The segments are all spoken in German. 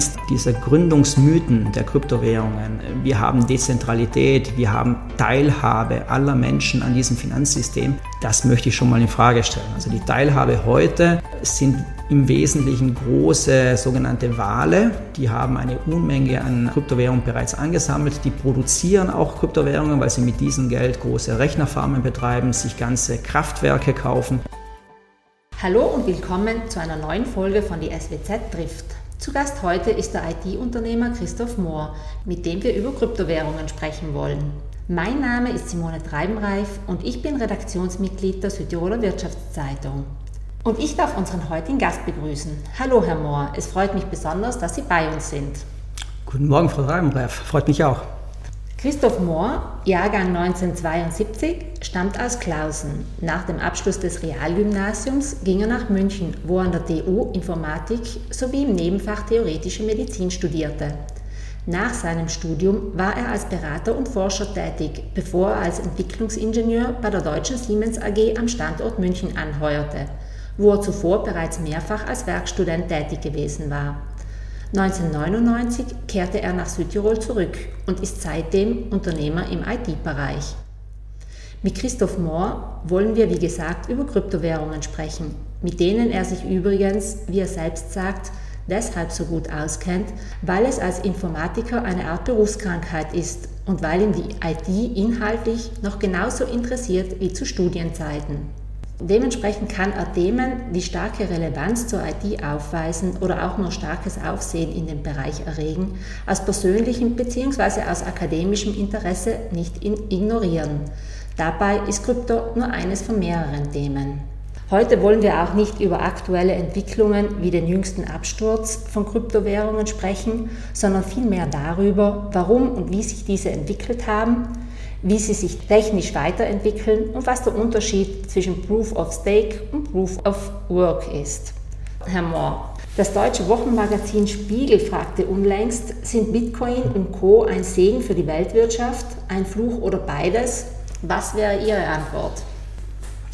eins dieser Gründungsmythen der Kryptowährungen. Wir haben Dezentralität, wir haben Teilhabe aller Menschen an diesem Finanzsystem. Das möchte ich schon mal in Frage stellen. Also die Teilhabe heute sind im Wesentlichen große sogenannte Wale. Die haben eine Unmenge an Kryptowährungen bereits angesammelt. Die produzieren auch Kryptowährungen, weil sie mit diesem Geld große Rechnerfarmen betreiben, sich ganze Kraftwerke kaufen. Hallo und willkommen zu einer neuen Folge von die SWZ trifft. Zu Gast heute ist der IT-Unternehmer Christoph Mohr, mit dem wir über Kryptowährungen sprechen wollen. Mein Name ist Simone Treibenreif und ich bin Redaktionsmitglied der Südtiroler Wirtschaftszeitung. Und ich darf unseren heutigen Gast begrüßen. Hallo Herr Mohr, es freut mich besonders, dass Sie bei uns sind. Guten Morgen, Frau Treibenreif, freut mich auch. Christoph Mohr, Jahrgang 1972, stammt aus Klausen. Nach dem Abschluss des Realgymnasiums ging er nach München, wo er an der TU Informatik sowie im Nebenfach Theoretische Medizin studierte. Nach seinem Studium war er als Berater und Forscher tätig, bevor er als Entwicklungsingenieur bei der Deutschen Siemens AG am Standort München anheuerte, wo er zuvor bereits mehrfach als Werkstudent tätig gewesen war. 1999 kehrte er nach Südtirol zurück und ist seitdem Unternehmer im IT-Bereich. Mit Christoph Mohr wollen wir, wie gesagt, über Kryptowährungen sprechen, mit denen er sich übrigens, wie er selbst sagt, deshalb so gut auskennt, weil es als Informatiker eine Art Berufskrankheit ist und weil ihn die IT inhaltlich noch genauso interessiert wie zu Studienzeiten. Dementsprechend kann Themen, die starke Relevanz zur IT aufweisen oder auch nur starkes Aufsehen in dem Bereich erregen, aus persönlichem bzw. aus akademischem Interesse nicht ignorieren. Dabei ist Krypto nur eines von mehreren Themen. Heute wollen wir auch nicht über aktuelle Entwicklungen wie den jüngsten Absturz von Kryptowährungen sprechen, sondern vielmehr darüber, warum und wie sich diese entwickelt haben, wie sie sich technisch weiterentwickeln und was der Unterschied zwischen Proof of Stake und Proof of Work ist. Herr Mohr, das deutsche Wochenmagazin Spiegel fragte unlängst, sind Bitcoin und Co. ein Segen für die Weltwirtschaft, ein Fluch oder beides? Was wäre Ihre Antwort?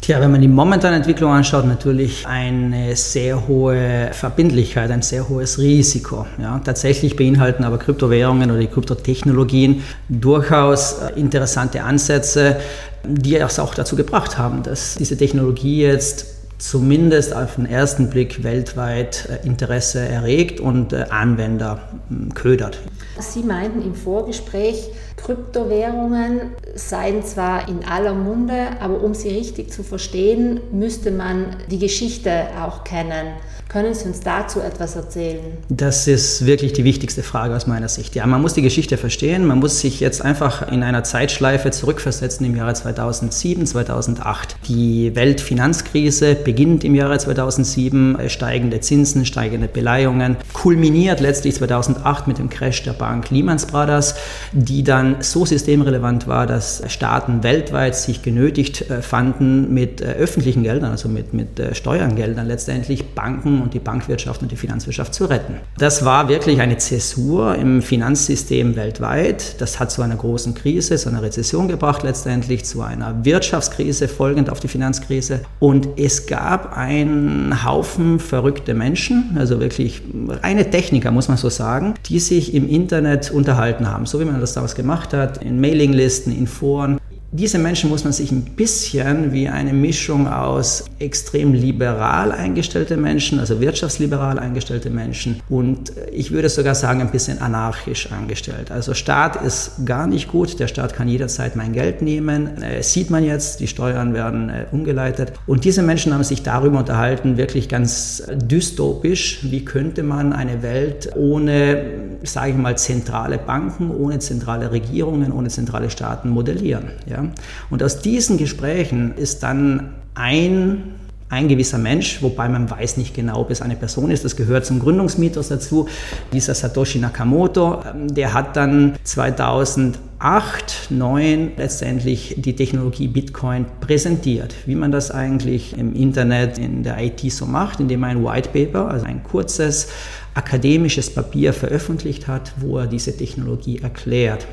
Tja, wenn man die momentane Entwicklung anschaut, natürlich eine sehr hohe Verbindlichkeit, ein sehr hohes Risiko. Ja, tatsächlich beinhalten aber Kryptowährungen oder die Kryptotechnologien durchaus äh, interessante Ansätze, die es auch dazu gebracht haben, dass diese Technologie jetzt zumindest auf den ersten Blick weltweit äh, Interesse erregt und äh, Anwender hm, ködert. Sie meinten im Vorgespräch, Kryptowährungen seien zwar in aller Munde, aber um sie richtig zu verstehen, müsste man die Geschichte auch kennen. Können Sie uns dazu etwas erzählen? Das ist wirklich die wichtigste Frage aus meiner Sicht. Ja, man muss die Geschichte verstehen. Man muss sich jetzt einfach in einer Zeitschleife zurückversetzen im Jahre 2007, 2008. Die Weltfinanzkrise beginnt im Jahre 2007, steigende Zinsen, steigende Beleihungen, kulminiert letztlich 2008 mit dem Crash der Bank Lehman Brothers, die dann so systemrelevant war, dass Staaten weltweit sich genötigt äh, fanden, mit äh, öffentlichen Geldern, also mit, mit äh, Steuergeldern letztendlich Banken und die Bankwirtschaft und die Finanzwirtschaft zu retten. Das war wirklich eine Zäsur im Finanzsystem weltweit. Das hat zu einer großen Krise, zu einer Rezession gebracht letztendlich, zu einer Wirtschaftskrise folgend auf die Finanzkrise. Und es gab einen Haufen verrückte Menschen, also wirklich reine Techniker, muss man so sagen, die sich im Internet unterhalten haben, so wie man das damals gemacht hat, in Mailinglisten, in Foren diese Menschen muss man sich ein bisschen wie eine Mischung aus extrem liberal eingestellte Menschen, also wirtschaftsliberal eingestellte Menschen und äh, ich würde sogar sagen ein bisschen anarchisch angestellt. Also Staat ist gar nicht gut, der Staat kann jederzeit mein Geld nehmen, äh, sieht man jetzt, die Steuern werden äh, umgeleitet und diese Menschen haben sich darüber unterhalten, wirklich ganz dystopisch, wie könnte man eine Welt ohne, sage ich mal, zentrale Banken, ohne zentrale Regierungen, ohne zentrale Staaten modellieren. Ja? Ja? Und aus diesen Gesprächen ist dann ein ein gewisser Mensch, wobei man weiß nicht genau, ob es eine Person ist, das gehört zum Gründungsmythos dazu, dieser Satoshi Nakamoto, ähm, der hat dann 2008, 2009 letztendlich die Technologie Bitcoin präsentiert, wie man das eigentlich im Internet, in der IT so macht, indem er ein White Paper, also ein kurzes akademisches Papier veröffentlicht hat, wo er diese Technologie erklärt.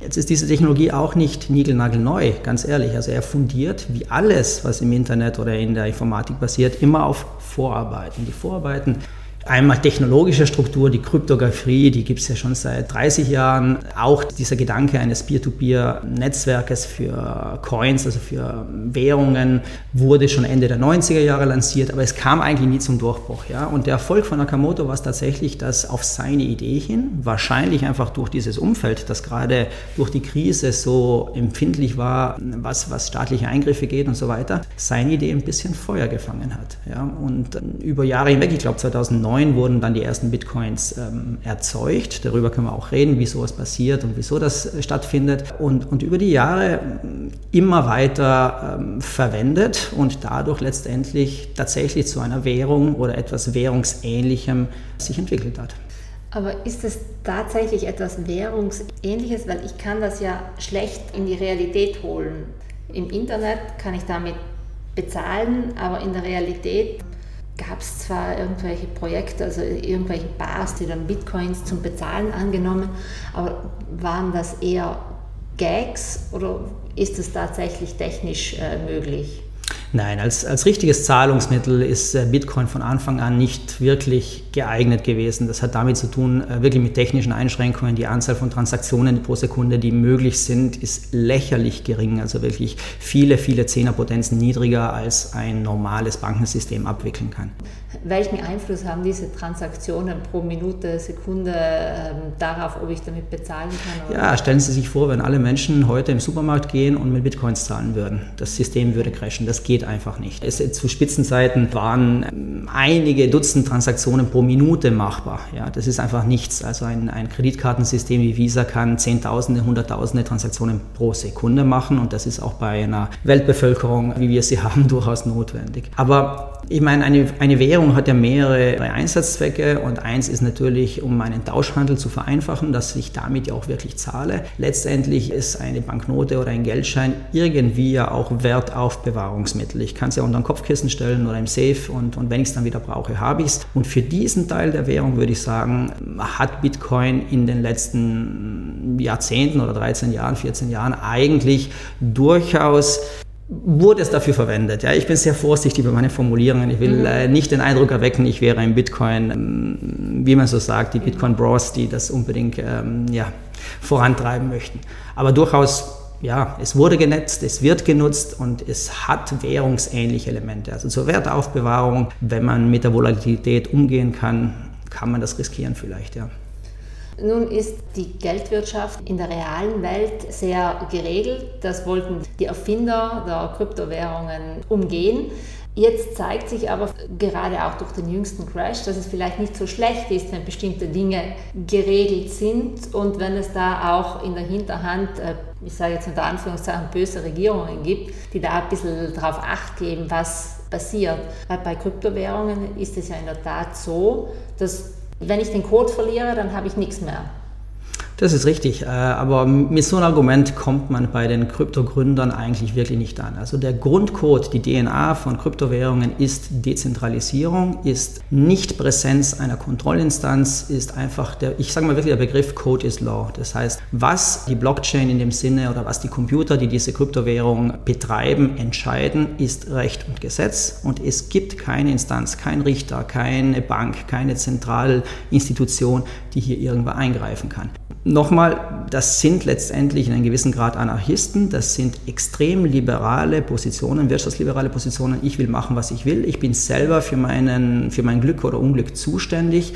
Jetzt ist diese Technologie auch nicht niegelnagelneu, ganz ehrlich. Also er fundiert, wie alles, was im Internet oder in der Informatik passiert, immer auf Vorarbeiten. Die Vorarbeiten Einmal technologische Struktur, die Kryptographie, die gibt es ja schon seit 30 Jahren. Auch dieser Gedanke eines Peer-to-Peer-Netzwerkes für Coins, also für Währungen, wurde schon Ende der 90er Jahre lanciert, aber es kam eigentlich nie zum Durchbruch. Ja? Und der Erfolg von Nakamoto war es tatsächlich, dass auf seine Idee hin, wahrscheinlich einfach durch dieses Umfeld, das gerade durch die Krise so empfindlich war, was, was staatliche Eingriffe geht und so weiter, seine Idee ein bisschen Feuer gefangen hat. Ja? Und über Jahre hinweg, ich glaube 2009, 2009 wurden dann die ersten Bitcoins ähm, erzeugt. Darüber können wir auch reden, wie sowas passiert und wieso das äh, stattfindet. Und, und über die Jahre ähm, immer weiter ähm, verwendet und dadurch letztendlich tatsächlich zu einer Währung oder etwas Währungsähnlichem sich entwickelt hat. Aber ist es tatsächlich etwas Währungsähnliches? Weil ich kann das ja schlecht in die Realität holen. Im Internet kann ich damit bezahlen, aber in der Realität gab es zwar irgendwelche Projekte, also irgendwelche Bars, die dann Bitcoins zum Bezahlen angenommen, aber waren das eher Gags oder ist es tatsächlich technisch äh, möglich? Nein, als, als richtiges Zahlungsmittel ist äh, Bitcoin von Anfang an nicht wirklich geeignet gewesen. Das hat damit zu tun, äh, wirklich mit technischen Einschränkungen. Die Anzahl von Transaktionen pro Sekunde, die möglich sind, ist lächerlich gering. Also wirklich viele, viele Zehnerpotenzen niedriger als ein normales Bankensystem abwickeln kann. Welchen Einfluss haben diese Transaktionen pro Minute, Sekunde ähm, darauf, ob ich damit bezahlen kann? Oder? Ja, stellen Sie sich vor, wenn alle Menschen heute im Supermarkt gehen und mit Bitcoins zahlen würden. Das System würde crashen. Das geht einfach nicht. Es, zu Spitzenzeiten waren ähm, einige Dutzend Transaktionen pro Minute machbar. Ja, das ist einfach nichts. Also ein, ein Kreditkartensystem wie Visa kann Zehntausende, Hunderttausende Transaktionen pro Sekunde machen und das ist auch bei einer Weltbevölkerung, wie wir sie haben, durchaus notwendig. Aber ich meine, eine, eine Währung hat ja mehrere Einsatzzwecke und eins ist natürlich, um meinen Tauschhandel zu vereinfachen, dass ich damit ja auch wirklich zahle. Letztendlich ist eine Banknote oder ein Geldschein irgendwie ja auch Wertaufbewahrungsmittel. Ich kann es ja unter ein Kopfkissen stellen oder im Safe und, und wenn ich es dann wieder brauche, habe ich es. Und für diesen Teil der Währung würde ich sagen, hat Bitcoin in den letzten Jahrzehnten oder 13 Jahren, 14 Jahren eigentlich durchaus wurde es dafür verwendet. Ja, ich bin sehr vorsichtig bei meinen Formulierungen. Ich will mhm. äh, nicht den Eindruck erwecken, ich wäre ein Bitcoin, ähm, wie man so sagt, die Bitcoin Bros, die das unbedingt ähm, ja, vorantreiben möchten. Aber durchaus, ja, es wurde genetzt, es wird genutzt und es hat währungsähnliche Elemente. Also zur Wertaufbewahrung, wenn man mit der Volatilität umgehen kann, kann man das riskieren vielleicht, ja. Nun ist die Geldwirtschaft in der realen Welt sehr geregelt. Das wollten die Erfinder der Kryptowährungen umgehen. Jetzt zeigt sich aber gerade auch durch den jüngsten Crash, dass es vielleicht nicht so schlecht ist, wenn bestimmte Dinge geregelt sind und wenn es da auch in der Hinterhand, äh, ich sage jetzt unter Anführungszeichen, böse Regierungen gibt, die da ein bisschen darauf acht geben, was passiert. Weil bei Kryptowährungen ist es ja in der Tat so, dass wenn ich den Code verliere, dann habe ich nichts mehr. Das ist richtig, äh, aber mit so einem Argument kommt man bei den Kryptogründern eigentlich wirklich nicht an. Also der Grundcode, die DNA von Kryptowährungen ist Dezentralisierung, ist Nichtpräsenz einer Kontrollinstanz, ist einfach der, ich sage mal wirklich der Begriff Code is Law. Das heißt, was die Blockchain in dem Sinne oder was die Computer, die diese Kryptowährung betreiben, entscheiden, ist Recht und Gesetz und es gibt keine Instanz, kein Richter, keine Bank, keine Zentralinstitution, die hier irgendwo eingreifen kann. Nochmal, das sind letztendlich in einem gewissen Grad Anarchisten, das sind extrem liberale Positionen, wirtschaftsliberale Positionen. Ich will machen, was ich will. Ich bin selber für, meinen, für mein Glück oder Unglück zuständig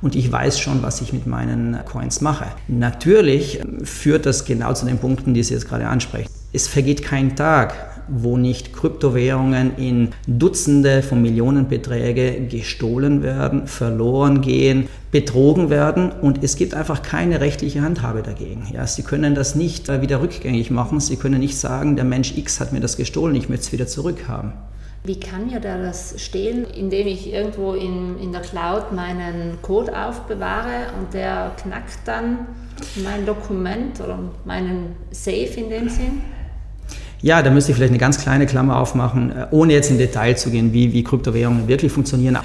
und ich weiß schon, was ich mit meinen Coins mache. Natürlich führt das genau zu den Punkten, die Sie jetzt gerade ansprechen. Es vergeht kein Tag, wo nicht Kryptowährungen in Dutzende von Millionenbeträge gestohlen werden, verloren gehen, betrogen werden und es gibt einfach keine rechtliche Handhabe dagegen. Ja, Sie können das nicht äh, wieder rückgängig machen. Sie können nicht sagen, der Mensch X hat mir das gestohlen, ich möchte es wieder zurückhaben. Wie kann mir da das stehlen, indem ich irgendwo in, in der Cloud meinen Code aufbewahre und der knackt dann mein Dokument oder meinen Safe in dem Sinn? Ja, da müsste ich vielleicht eine ganz kleine Klammer aufmachen, äh, ohne jetzt in Detail zu gehen, wie, wie Kryptowährungen wirklich funktionieren.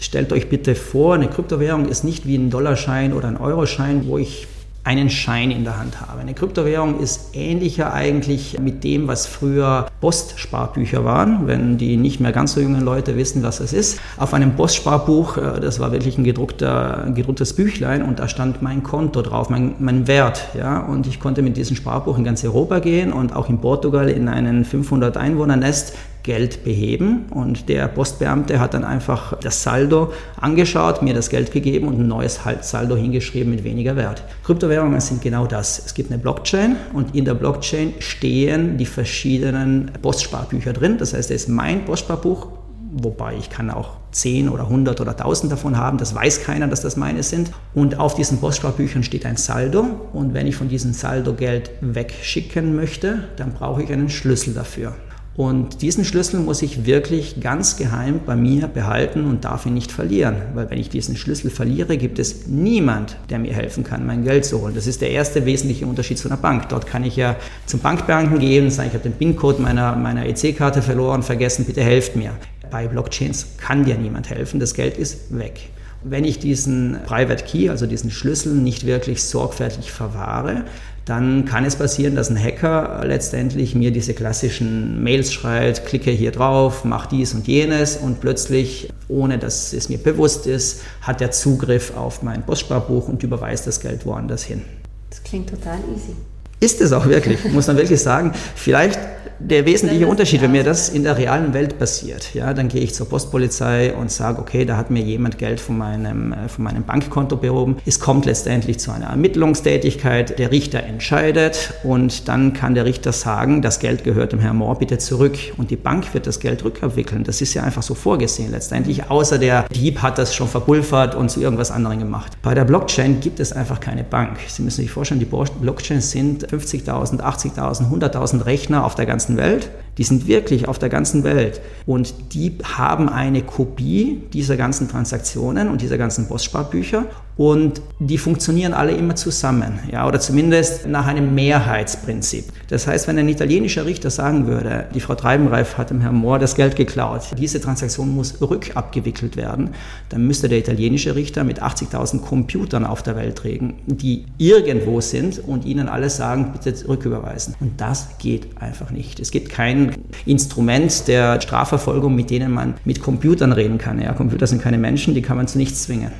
Stellt euch bitte vor, eine Kryptowährung ist nicht wie ein Dollarschein oder ein Euroschein, wo ich einen Schein in der Hand habe. Eine Kryptowährung ist ähnlicher eigentlich mit dem, was früher Postspartücher waren, wenn die nicht mehr ganz so jungen Leute wissen, was das ist. Auf einem Postsparbuch, äh, das war wirklich ein, gedruckter, gedrucktes Büchlein und da stand mein Konto drauf, mein, mein Wert. Ja? Und ich konnte mit diesem Sparbuch in ganz Europa gehen und auch in Portugal in einen 500 Einwohner-Nest Geld beheben und der Postbeamte hat dann einfach das Saldo angeschaut, mir das Geld gegeben und ein neues Saldo hingeschrieben mit weniger Wert. Kryptowährungen sind genau das. Es gibt eine Blockchain und in der Blockchain stehen die verschiedenen Postsparbücher drin. Das heißt, es ist mein Postsparbuch, wobei ich kann auch 10 oder 100 oder 1000 davon haben, das weiß keiner, dass das meine sind. Und auf diesen Postsparbüchern steht ein Saldo und wenn ich von diesem Saldo Geld wegschicken möchte, dann brauche ich einen Schlüssel dafür. Und diesen Schlüssel muss ich wirklich ganz geheim bei mir behalten und darf ihn nicht verlieren. Weil wenn ich diesen Schlüssel verliere, gibt es niemand, der mir helfen kann, mein Geld zu holen. Das ist der erste wesentliche Unterschied zu einer Bank. Dort kann ich ja zum Bankbeamten gehen und sagen, ich habe den PIN-Code meiner, meiner EC-Karte verloren, vergessen, bitte helft mir. Bei Blockchains kann dir niemand helfen, das Geld ist weg. Wenn ich diesen Private Key, also diesen Schlüssel, nicht wirklich sorgfältig verwahre, dann kann es passieren, dass ein Hacker letztendlich mir diese klassischen Mails schreibt, klicke hier drauf, mach dies und jenes und plötzlich, ohne dass es mir bewusst ist, hat er Zugriff auf mein Postsparbuch und überweist das Geld woanders hin. Das klingt total easy. Ist es auch wirklich, muss man wirklich sagen. Vielleicht der wesentliche Unterschied, wenn mir das in der realen Welt passiert, ja, dann gehe ich zur Postpolizei und sage, okay, da hat mir jemand Geld von meinem, äh, von meinem Bankkonto behoben. Es kommt letztendlich zu einer Ermittlungstätigkeit, der Richter entscheidet und dann kann der Richter sagen, das Geld gehört dem Herrn Mohr bitte zurück und die Bank wird das Geld rückabwickeln. Das ist ja einfach so vorgesehen letztendlich, außer der Dieb hat das schon verpulvert und zu irgendwas anderem gemacht. Bei der Blockchain gibt es einfach keine Bank. Sie müssen sich vorstellen, die Blockchains sind 50.000, 80.000, 100.000 Rechner auf der ganzen ganzen Welt. Die sind wirklich auf der ganzen Welt. Und die haben eine Kopie dieser ganzen Transaktionen und dieser ganzen Postsparbücher. Und die funktionieren alle immer zusammen, ja, oder zumindest nach einem Mehrheitsprinzip. Das heißt, wenn ein italienischer Richter sagen würde, die Frau Treibenreif hat dem Herrn Mohr das Geld geklaut, diese Transaktion muss rückabgewickelt werden, dann müsste der italienische Richter mit 80.000 Computern auf der Welt reden, die irgendwo sind und ihnen alles sagen, bitte rücküberweisen. Und das geht einfach nicht. Es gibt kein Instrument der Strafverfolgung, mit denen man mit Computern reden kann. Ja, Computer sind keine Menschen, die kann man zu nichts zwingen.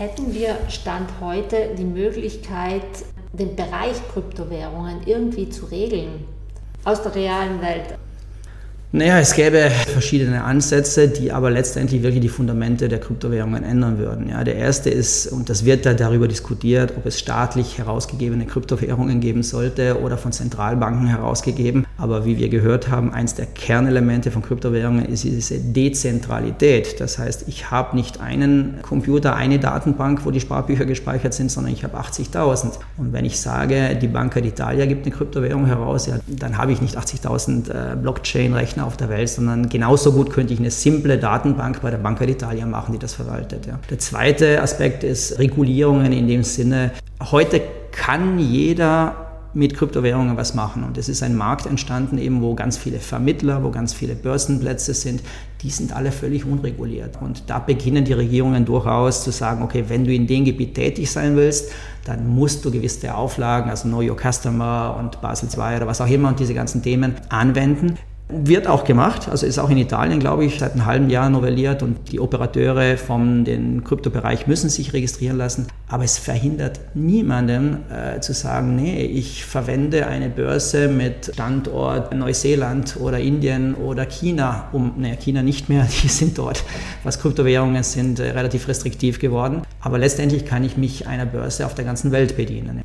Hätten wir Stand heute die Möglichkeit, den Bereich Kryptowährungen irgendwie zu regeln aus der realen Welt? Naja, es gäbe verschiedene Ansätze, die aber letztendlich wirklich die Fundamente der Kryptowährungen ändern würden. Ja, der erste ist, und das wird da darüber diskutiert, ob es staatlich herausgegebene Kryptowährungen geben sollte oder von Zentralbanken herausgegeben. Aber wie wir gehört haben, eins der Kernelemente von Kryptowährungen ist diese Dezentralität. Das heißt, ich habe nicht einen Computer, eine Datenbank, wo die Sparbücher gespeichert sind, sondern ich habe 80.000. Und wenn ich sage, die Banca d'Italia gibt eine Kryptowährung heraus, ja, dann habe ich nicht 80.000 äh, Blockchain-Rechner Rechner auf der Welt, sondern genauso gut könnte ich eine simple Datenbank bei der Banca d'Italia machen, die das verwaltet. Ja. Der zweite Aspekt ist Regulierungen in dem Sinne, heute kann jeder mit Kryptowährungen was machen. Und es ist ein Markt entstanden, eben wo ganz viele Vermittler, wo ganz viele Börsenplätze sind, die sind alle völlig unreguliert. Und da beginnen die Regierungen durchaus zu sagen, okay, wenn du in dem Gebiet tätig sein willst, dann musst du gewisse Auflagen, also Know Your Customer und Basel II oder was auch immer und diese ganzen Themen anwenden. Wird auch gemacht, also ist auch in Italien, glaube ich, seit einem halben Jahr novelliert und die Operateure vom Kryptobereich müssen sich registrieren lassen. Aber es verhindert niemanden äh, zu sagen, nee, ich verwende eine Börse mit Standort Neuseeland oder Indien oder China, um, naja, China nicht mehr, die sind dort, was Kryptowährungen sind, äh, relativ restriktiv geworden. Aber letztendlich kann ich mich einer Börse auf der ganzen Welt bedienen.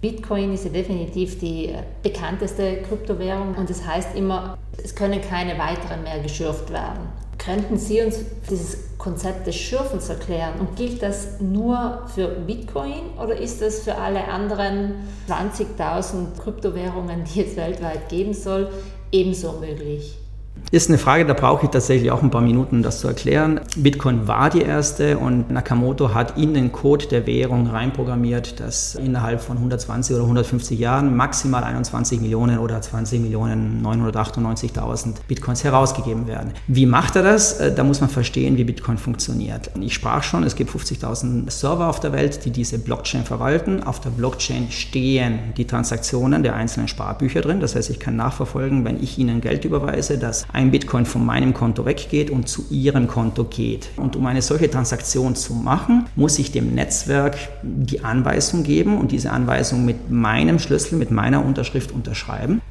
Bitcoin ist ja definitiv die äh, bekannteste Kryptowährung und das heißt immer, es können keine weiteren mehr geschürft werden. Könnten Sie uns dieses Konzept des Schürfens erklären und gilt das nur für Bitcoin oder ist das für alle anderen 20.000 Kryptowährungen, die es weltweit geben soll, ebenso möglich? Ist eine Frage, da brauche ich tatsächlich auch ein paar Minuten, um das zu erklären. Bitcoin war die erste und Nakamoto hat in den Code der Währung reinprogrammiert, dass innerhalb von 120 oder 150 Jahren maximal 21 Millionen oder 20 Millionen 998.000 Bitcoins herausgegeben werden. Wie macht er das? Äh, da muss man verstehen, wie Bitcoin funktioniert. Ich sprach schon, es gibt 50.000 Server auf der Welt, die diese Blockchain verwalten. Auf der Blockchain stehen die Transaktionen der einzelnen Sparbücher drin. Das heißt, ich kann nachverfolgen, wenn ich Ihnen Geld überweise, dass ein Bitcoin von meinem Konto weggeht und zu Ihrem Konto geht. Und um eine solche Transaktion zu machen, muss ich dem Netzwerk die Anweisung geben und diese Anweisung mit meinem Schlüssel, mit meiner Unterschrift unterschreiben.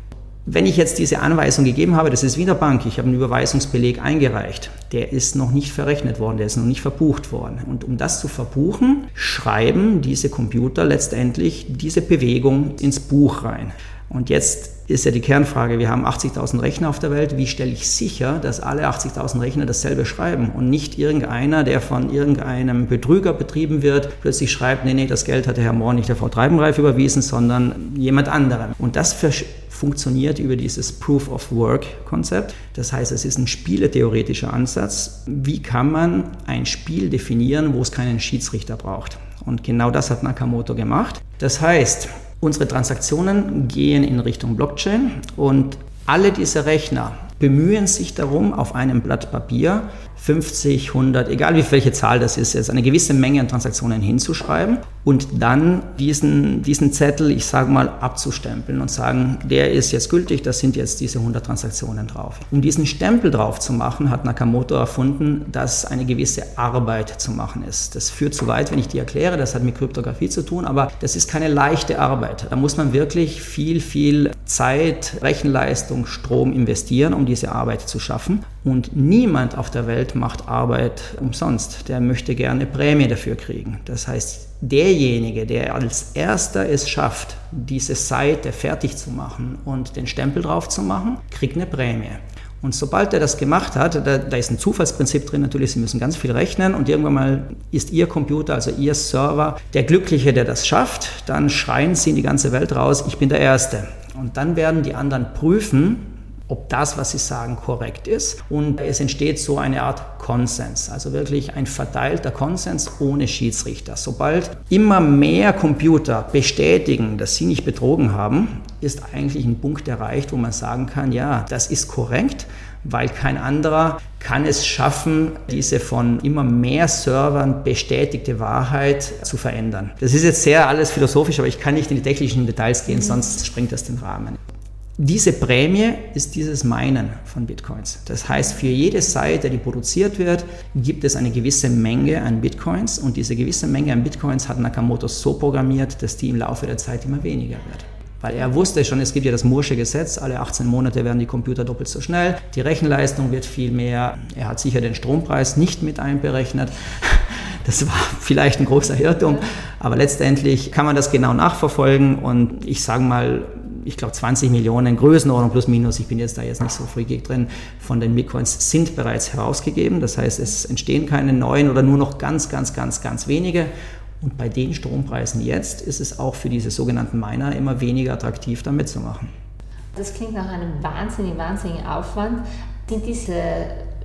Wenn ich jetzt diese Anweisung gegeben habe, das ist wie in der Bank, ich habe einen Überweisungsbeleg eingereicht, der ist noch nicht verrechnet worden, der ist noch nicht verbucht worden. Und um das zu verbuchen, schreiben diese Computer letztendlich diese Bewegung ins Buch rein. Und jetzt ist ja die Kernfrage, wir haben 80.000 Rechner auf der Welt, wie stelle ich sicher, dass alle 80.000 Rechner dasselbe schreiben und nicht irgendeiner, der von irgendeinem Betrüger betrieben wird, plötzlich schreibt, nee, nee, das Geld hat der Herr Mohr nicht der Frau Treibenreif überwiesen, sondern jemand anderem. Und das funktioniert über dieses Proof of Work Konzept. Das heißt, es ist ein spieletheoretischer Ansatz. Wie kann man ein Spiel definieren, wo es keinen Schiedsrichter braucht? Und genau das hat Nakamoto gemacht. Das heißt, Unsere Transaktionen gehen in Richtung Blockchain und alle diese Rechner bemühen sich darum, auf einem Blatt Papier 50, 100, egal wie welche Zahl das ist, jetzt eine gewisse Menge an Transaktionen hinzuschreiben und dann diesen, diesen Zettel, ich sage mal, abzustempeln und sagen, der ist jetzt gültig, das sind jetzt diese 100 Transaktionen drauf. Um diesen Stempel drauf zu machen, hat Nakamoto erfunden, dass eine gewisse Arbeit zu machen ist. Das führt zu weit, wenn ich die erkläre, das hat mit Kryptographie zu tun, aber das ist keine leichte Arbeit. Da muss man wirklich viel, viel Zeit, Rechenleistung, Strom investieren, um diese Arbeit zu schaffen. Und niemand auf der Welt macht Arbeit umsonst. Der möchte gerne Prämie dafür kriegen. Das heißt, derjenige, der als erster es schafft, diese Seite fertig zu machen und den Stempel drauf zu machen, kriegt eine Prämie. Und sobald er das gemacht hat, da, da, ist ein Zufallsprinzip drin natürlich, Sie müssen ganz viel rechnen und irgendwann mal ist Ihr Computer, also Ihr Server, der Glückliche, der das schafft, dann schreien Sie in die ganze Welt raus, ich bin der Erste. Und dann werden die anderen prüfen, ob das, was sie sagen, korrekt ist. Und es entsteht so eine Art Konsens, also wirklich ein verteilter Konsens ohne Schiedsrichter. Sobald immer mehr Computer bestätigen, dass sie nicht betrogen haben, ist eigentlich ein Punkt erreicht, wo man sagen kann, ja, das ist korrekt, weil kein anderer kann es schaffen, diese von immer mehr Servern bestätigte Wahrheit zu verändern. Das ist jetzt sehr alles philosophisch, aber ich kann nicht in die technischen Details gehen, sonst springt das den Rahmen. Diese Prämie ist dieses Meinen von Bitcoins. Das heißt, für jede Seite, die produziert wird, gibt es eine gewisse Menge an Bitcoins und diese gewisse Menge an Bitcoins hat Nakamoto so programmiert, dass die im Laufe der Zeit immer weniger wird. Weil er wusste schon, es gibt ja das Mursche Gesetz, alle 18 Monate werden die Computer doppelt so schnell, die Rechenleistung wird viel mehr. Er hat sicher den Strompreis nicht mit einberechnet. Das war vielleicht ein großer Irrtum, aber letztendlich kann man das genau nachverfolgen und ich sage mal, ich glaube 20 Millionen Größenordnung plus minus, ich bin jetzt da jetzt nicht so freakig drin, von den Bitcoins sind bereits herausgegeben. Das heißt, es entstehen keine neuen oder nur noch ganz, ganz, ganz, ganz wenige. Und bei den Strompreisen jetzt ist es auch für diese sogenannten Miner immer weniger attraktiv, da mitzumachen. Das klingt nach einem wahnsinnigen, wahnsinnigen Aufwand. Sind diese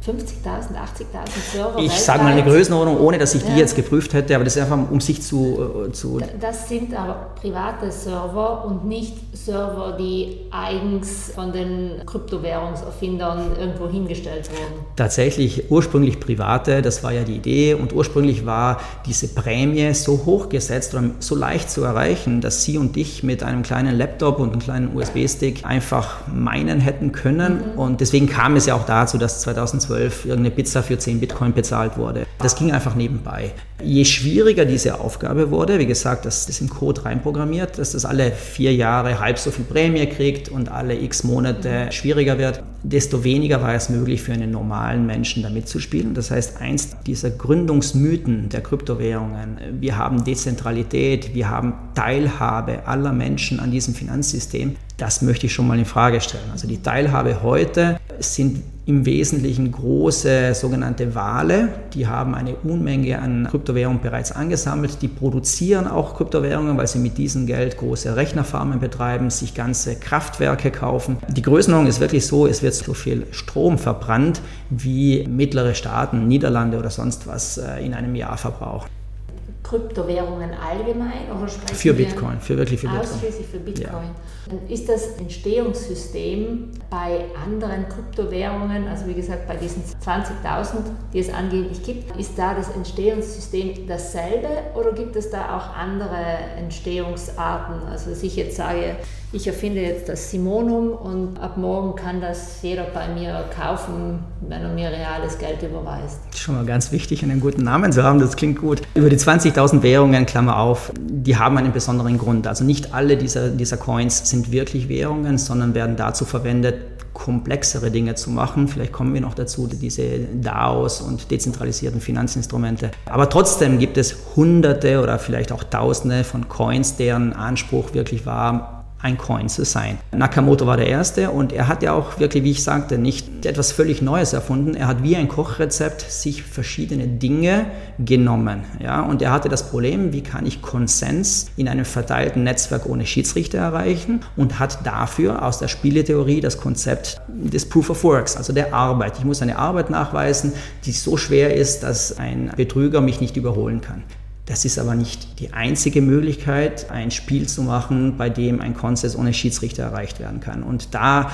50.000, 80.000 Server. Ich sage mal eine Größenordnung, ohne dass ich ja. die jetzt geprüft hätte, aber das ist einfach, um sich zu, äh, zu. Das sind aber private Server und nicht Server, die eigens von den Kryptowährungserfindern irgendwo hingestellt wurden. Tatsächlich ursprünglich private, das war ja die Idee und ursprünglich war diese Prämie so hoch gesetzt oder so leicht zu erreichen, dass Sie und ich mit einem kleinen Laptop und einem kleinen USB-Stick einfach meinen hätten können mhm. und deswegen kam es ja auch dazu, dass 2012 2012 irgendeine Pizza für 10 Bitcoin bezahlt wurde. Das ging einfach nebenbei. Je schwieriger diese Aufgabe wurde, wie gesagt, das ist im Code reinprogrammiert, dass das alle vier Jahre halb so viel Prämie kriegt und alle x Monate schwieriger wird, desto weniger war es möglich für einen normalen Menschen da mitzuspielen. Das heißt, eins dieser Gründungsmythen der Kryptowährungen, wir haben Dezentralität, wir haben Teilhabe aller Menschen an diesem Finanzsystem, Das möchte ich schon mal in Frage stellen. Also die Teilhabe heute sind im Wesentlichen große sogenannte Wale. Die haben eine Unmenge an Kryptowährungen bereits angesammelt. Die produzieren auch Kryptowährungen, weil sie mit diesem Geld große Rechnerfarmen betreiben, sich ganze Kraftwerke kaufen. Die Größenordnung ist wirklich so, es wird so viel Strom verbrannt, wie mittlere Staaten, Niederlande oder sonst was äh, in einem Jahr verbrauchen. Kryptowährungen allgemein oder sprechen Für Bitcoin, für wirklich für Bitcoin. Ausschließlich für Bitcoin. Ja. Ist das Entstehungssystem bei anderen Kryptowährungen, also wie gesagt bei diesen 20.000, die es angeblich gibt, ist da das Entstehungssystem dasselbe oder gibt es da auch andere Entstehungsarten? Also dass ich jetzt sage, ich erfinde jetzt das Simonum und ab morgen kann das jeder bei mir kaufen, wenn er mir reales Geld überweist. Schon mal ganz wichtig, einen guten Namen zu haben, das klingt gut. Über die 20.000 Währungen, Klammer auf, die haben einen besonderen Grund. Also nicht alle dieser, dieser Coins sind wirklich Währungen, sondern werden dazu verwendet, komplexere Dinge zu machen. Vielleicht kommen wir noch dazu, diese DAOs und dezentralisierten Finanzinstrumente. Aber trotzdem gibt es Hunderte oder vielleicht auch Tausende von Coins, deren Anspruch wirklich war, ein Coin zu sein. Nakamoto war der Erste und er hat ja auch wirklich, wie ich sagte, nicht etwas völlig Neues erfunden. Er hat wie ein Kochrezept sich verschiedene Dinge genommen. Ja? Und er hatte das Problem, wie kann ich Konsens in einem verteilten Netzwerk ohne Schiedsrichter erreichen und hat dafür aus der Spieletheorie das Konzept des Proof of Works, also der Arbeit. Ich muss eine Arbeit nachweisen, die so schwer ist, dass ein Betrüger mich nicht überholen kann. Das ist aber nicht die einzige Möglichkeit, ein Spiel zu machen, bei dem ein Konsens ohne Schiedsrichter erreicht werden kann. Und da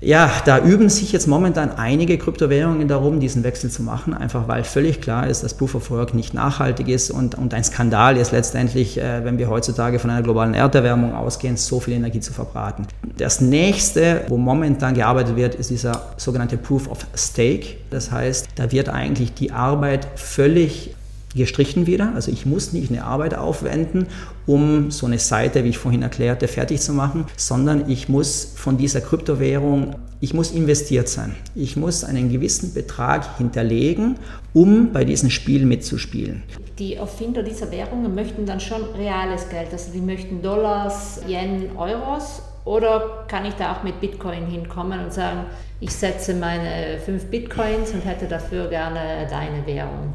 ja, da üben sich jetzt momentan einige Kryptowährungen darum, diesen Wechsel zu machen, einfach weil völlig klar ist, dass Proof of Work nicht nachhaltig ist und, und ein Skandal ist letztendlich, äh, wenn wir heutzutage von einer globalen Erderwärmung ausgehen, so viel Energie zu verbraten. Das nächste, wo momentan gearbeitet wird, ist dieser sogenannte Proof of Stake. Das heißt, da wird eigentlich die Arbeit völlig gestrichen wieder. Also ich muss nicht eine Arbeit aufwenden, um so eine Seite, wie ich vorhin erklärte, fertig zu machen, sondern ich muss von dieser Kryptowährung, ich muss investiert sein. Ich muss einen gewissen Betrag hinterlegen, um bei diesem Spiel mitzuspielen. Die Erfinder dieser Währungen möchten dann schon reales Geld, also die möchten Dollars, Yen, Euros oder kann ich da auch mit Bitcoin hinkommen und sagen, ich setze meine fünf Bitcoins und hätte dafür gerne deine Währung?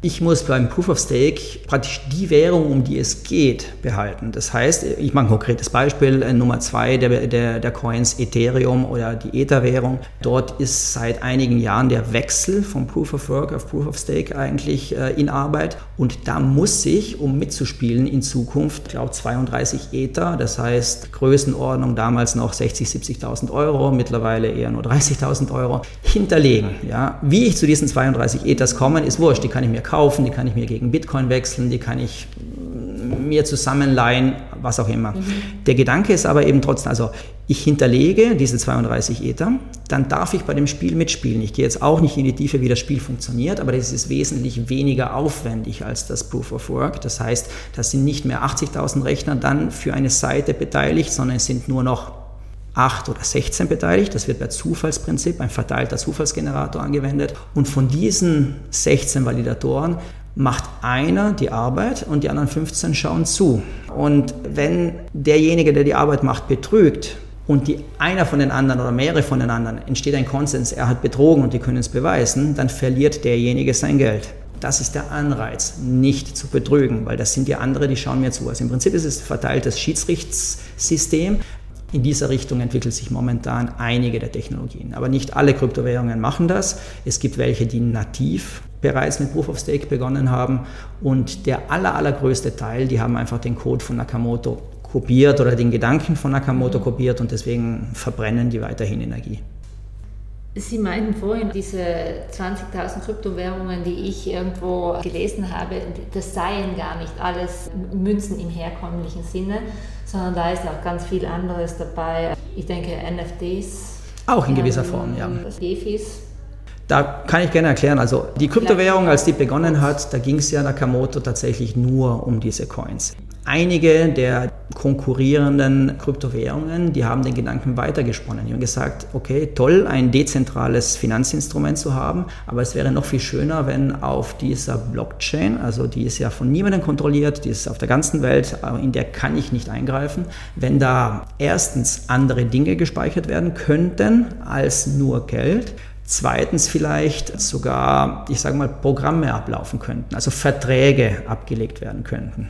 Ich muss beim Proof of Stake praktisch die Währung, um die es geht, behalten. Das heißt, ich mache ein konkretes Beispiel, äh, Nummer zwei der, der, der Coins Ethereum oder die Ether-Währung. Dort ist seit einigen Jahren der Wechsel vom Proof of Work auf Proof of Stake eigentlich äh, in Arbeit. Und da muss ich, um mitzuspielen in Zukunft, ich glaube 32 Ether, das heißt Größenordnung damals noch 60, 70.000 Euro, mittlerweile eher nur 30.000 Euro, hinterlegen. Ja? Wie ich zu diesen 32 Ethers komme, ist wurscht, die kann ich mir kaufen, die kann ich mir gegen Bitcoin wechseln, die kann ich mir zusammenleihen, was auch immer. Mhm. Der Gedanke ist aber eben trotzdem, also ich hinterlege diese 32 Ether, dann darf ich bei dem Spiel mitspielen. Ich gehe jetzt auch nicht in die Tiefe, wie das Spiel funktioniert, aber das ist wesentlich weniger aufwendig als das Proof of Work. Das heißt, das sind nicht mehr 80.000 Rechner dann für eine Seite beteiligt, sondern es sind nur noch 8 oder 16 beteiligt. Das wird per Zufallsprinzip, ein verteilter Zufallsgenerator angewendet. Und von diesen 16 Validatoren macht einer die Arbeit und die anderen 15 schauen zu. Und wenn derjenige, der die Arbeit macht, betrügt, und die, einer von den anderen oder mehrere von den anderen entsteht ein Konsens, er hat betrogen und die können es beweisen, dann verliert derjenige sein Geld. Das ist der Anreiz, nicht zu betrügen, weil das sind die anderen, die schauen mir zu. Also im Prinzip ist es ein verteiltes Schiedsrichtssystem, in dieser Richtung entwickelt sich momentan einige der Technologien. Aber nicht alle Kryptowährungen machen das. Es gibt welche, die nativ bereits mit Proof of Stake begonnen haben. Und der aller, allergrößte Teil, die haben einfach den Code von Nakamoto kopiert oder den Gedanken von Nakamoto kopiert und deswegen verbrennen die weiterhin Energie. Sie meinten vorhin, diese 20.000 Kryptowährungen, die ich irgendwo gelesen habe, das seien gar nicht alles Münzen im herkömmlichen Sinne, sondern da ist auch ganz viel anderes dabei. Ich denke NFTs. Auch in gewisser Form, ja. DeFis. Da kann ich gerne erklären. Also die Kryptowährung, als die begonnen hat, da ging es ja Nakamoto tatsächlich nur um diese Coins. Einige der konkurrierenden Kryptowährungen, die haben den Gedanken weitergesponnen. Die haben gesagt, okay, toll, ein dezentrales Finanzinstrument zu haben, aber es wäre noch viel schöner, wenn auf dieser Blockchain, also die ist ja von niemandem kontrolliert, die ist auf der ganzen Welt, in der kann ich nicht eingreifen, wenn da erstens andere Dinge gespeichert werden könnten als nur Geld, Zweitens vielleicht sogar, ich sage mal, Programme ablaufen könnten, also Verträge abgelegt werden könnten.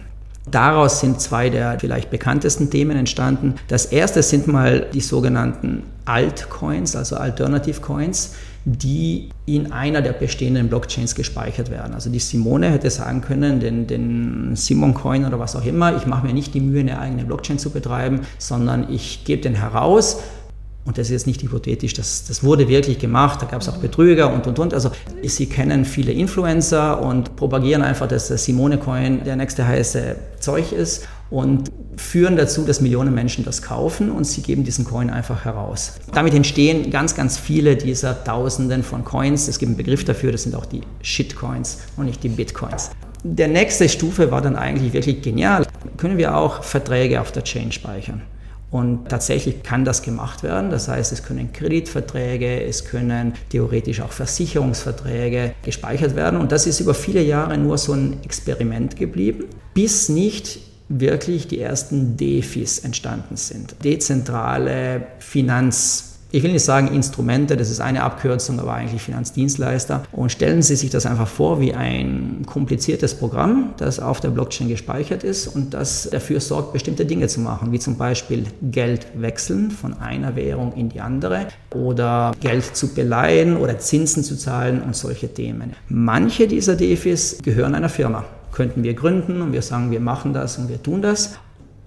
Daraus sind zwei der vielleicht bekanntesten Themen entstanden. Das erste sind mal die sogenannten Altcoins, also Alternative Coins, die in einer der bestehenden Blockchains gespeichert werden. Also die Simone hätte sagen können, den, den Simon Coin oder was auch immer, ich mache mir nicht die Mühe, eine eigene Blockchain zu betreiben, sondern ich gebe den heraus, und das ist jetzt nicht hypothetisch, das, das wurde wirklich gemacht, da gab es auch Betrüger und und und. Also Sie kennen viele Influencer und propagieren einfach, dass der Simone Coin der nächste heiße Zeug ist und führen dazu, dass Millionen Menschen das kaufen und sie geben diesen Coin einfach heraus. Damit entstehen ganz, ganz viele dieser Tausenden von Coins. Es gibt einen Begriff dafür, das sind auch die Shitcoins und nicht die Bitcoins. Der nächste Stufe war dann eigentlich wirklich genial. Können wir auch Verträge auf der Chain speichern? Und tatsächlich kann das gemacht werden. Das heißt, es können Kreditverträge, es können theoretisch auch Versicherungsverträge gespeichert werden. Und das ist über viele Jahre nur so ein Experiment geblieben, bis nicht wirklich die ersten DeFis entstanden sind. Dezentrale Finanz ich will nicht sagen Instrumente, das ist eine Abkürzung, aber eigentlich Finanzdienstleister. Und stellen Sie sich das einfach vor wie ein kompliziertes Programm, das auf der Blockchain gespeichert ist und das dafür sorgt, bestimmte Dinge zu machen, wie zum Beispiel Geld wechseln von einer Währung in die andere oder Geld zu beleihen oder Zinsen zu zahlen und solche Themen. Manche dieser DeFis gehören einer Firma könnten wir gründen und wir sagen, wir machen das und wir tun das.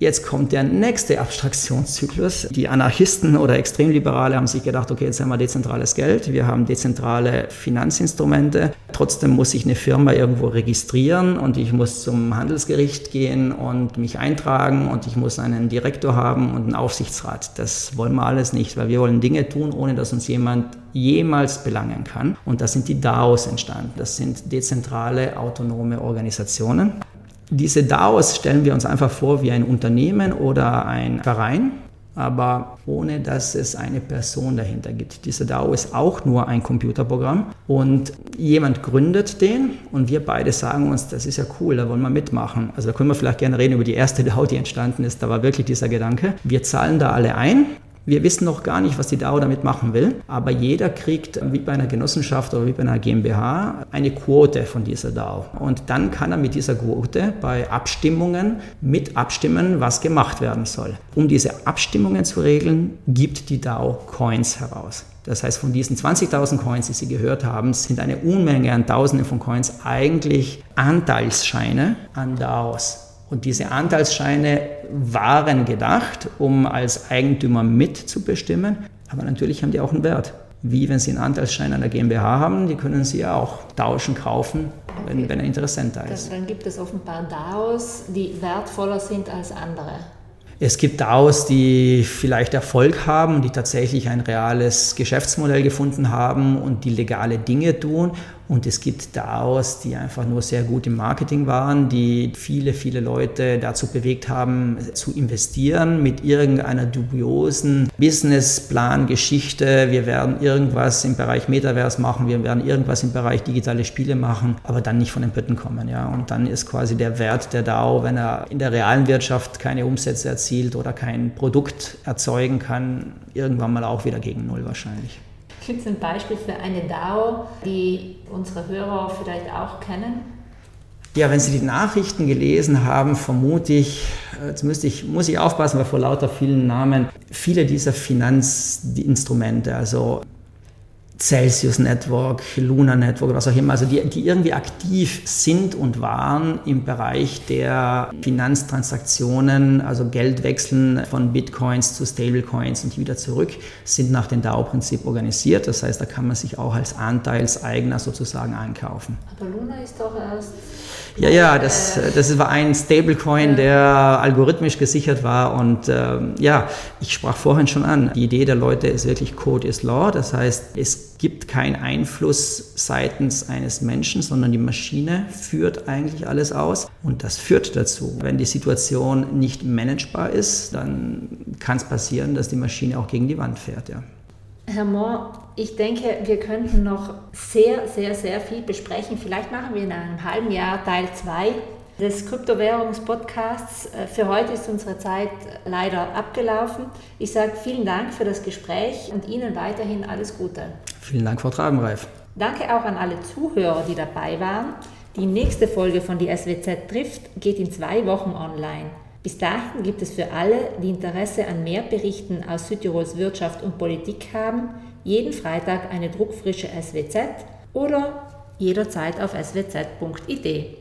Jetzt kommt der nächste Abstraktionszyklus. Die Anarchisten oder Extremliberale haben sich gedacht, okay, jetzt haben wir dezentrales Geld, wir haben dezentrale Finanzinstrumente. Trotzdem muss ich eine Firma irgendwo registrieren und ich muss zum Handelsgericht gehen und mich eintragen und ich muss einen Direktor haben und einen Aufsichtsrat. Das wollen wir alles nicht, weil wir wollen Dinge tun, ohne dass uns jemand jemals belangen kann. Und das sind die DAOs entstanden. Das sind dezentrale autonome Organisationen. Diese DAOs stellen wir uns einfach vor wie ein Unternehmen oder ein Verein, aber ohne dass es eine Person dahinter gibt. Dieser DAO ist auch nur ein Computerprogramm und jemand gründet den und wir beide sagen uns, das ist ja cool, da wollen wir mitmachen. Also da können wir vielleicht gerne reden über die erste DAO, die entstanden ist. Da war wirklich dieser Gedanke. Wir zahlen da alle ein wir wissen noch gar nicht, was die DAO damit machen will, aber jeder kriegt, wie bei einer Genossenschaft oder wie bei einer GmbH, eine Quote von dieser DAO. Und dann kann er mit dieser Quote bei Abstimmungen mit abstimmen, was gemacht werden soll. Um diese Abstimmungen zu regeln, gibt die DAO Coins heraus. Das heißt, von diesen 20.000 Coins, die Sie gehört haben, sind eine Unmenge an Tausenden von Coins eigentlich Anteilsscheine an DAOs. Und diese Anteilsscheine waren gedacht, um als Eigentümer mitzubestimmen, aber natürlich haben die auch einen Wert. Wie wenn Sie einen Anteilsschein einer GmbH haben, die können Sie ja auch tauschen, kaufen, wenn, okay. wenn ein Interessent da ist. Dann gibt es offenbar DAOs, die wertvoller sind als andere. Es gibt DAOs, die vielleicht Erfolg haben die tatsächlich ein reales Geschäftsmodell gefunden haben und die legale Dinge tun. Und es gibt DAOs, die einfach nur sehr gut im Marketing waren, die viele, viele Leute dazu bewegt haben, zu investieren mit irgendeiner dubiosen Businessplan-Geschichte. Wir werden irgendwas im Bereich Metaverse machen, wir werden irgendwas im Bereich digitale Spiele machen, aber dann nicht von den Pötten kommen. Ja? Und dann ist quasi der Wert der DAO, wenn er in der realen Wirtschaft keine Umsätze erzielt oder kein Produkt erzeugen kann, irgendwann mal auch wieder gegen Null wahrscheinlich. Gibt es ein Beispiel für eine DAO, die unsere Hörer vielleicht auch kennen? Ja, wenn Sie die Nachrichten gelesen haben, vermute ich, jetzt müsste ich, muss ich aufpassen, weil vor lauter vielen Namen, viele dieser Finanzinstrumente, also Celsius Network, Luna Network, was auch immer, also die, die irgendwie aktiv sind und waren im Bereich der Finanztransaktionen, also Geldwechseln von Bitcoins zu Stablecoins und wieder zurück, sind nach dem DAO-Prinzip organisiert. Das heißt, da kann man sich auch als Anteilseigner sozusagen einkaufen. Aber Luna ist doch erst Ja, ja, das, das war ein Stablecoin, der algorithmisch gesichert war. Und ähm, ja, ich sprach vorhin schon an, die Idee der Leute ist wirklich Code is Law. Das heißt, es gibt keinen Einfluss seitens eines Menschen, sondern die Maschine führt eigentlich alles aus. Und das führt dazu, wenn die Situation nicht managebar ist, dann kann es passieren, dass die Maschine auch gegen die Wand fährt. Ja. Herr Mohr, ich denke, wir könnten noch sehr, sehr, sehr viel besprechen. Vielleicht machen wir in einem halben Jahr Teil 2 des Kryptowährungspodcasts. Äh, für heute ist unsere Zeit leider abgelaufen. Ich sage vielen Dank für das Gespräch und Ihnen weiterhin alles Gute. Vielen Dank, Frau Trabenreif. Danke auch an alle Zuhörer, die dabei waren. Die nächste Folge von die SWZ trifft geht in zwei Wochen online. Bis dahin gibt es für alle, die Interesse an mehr Berichten aus Südtirols Wirtschaft und Politik haben, jeden Freitag eine druckfrische SWZ oder jederzeit auf swz.id.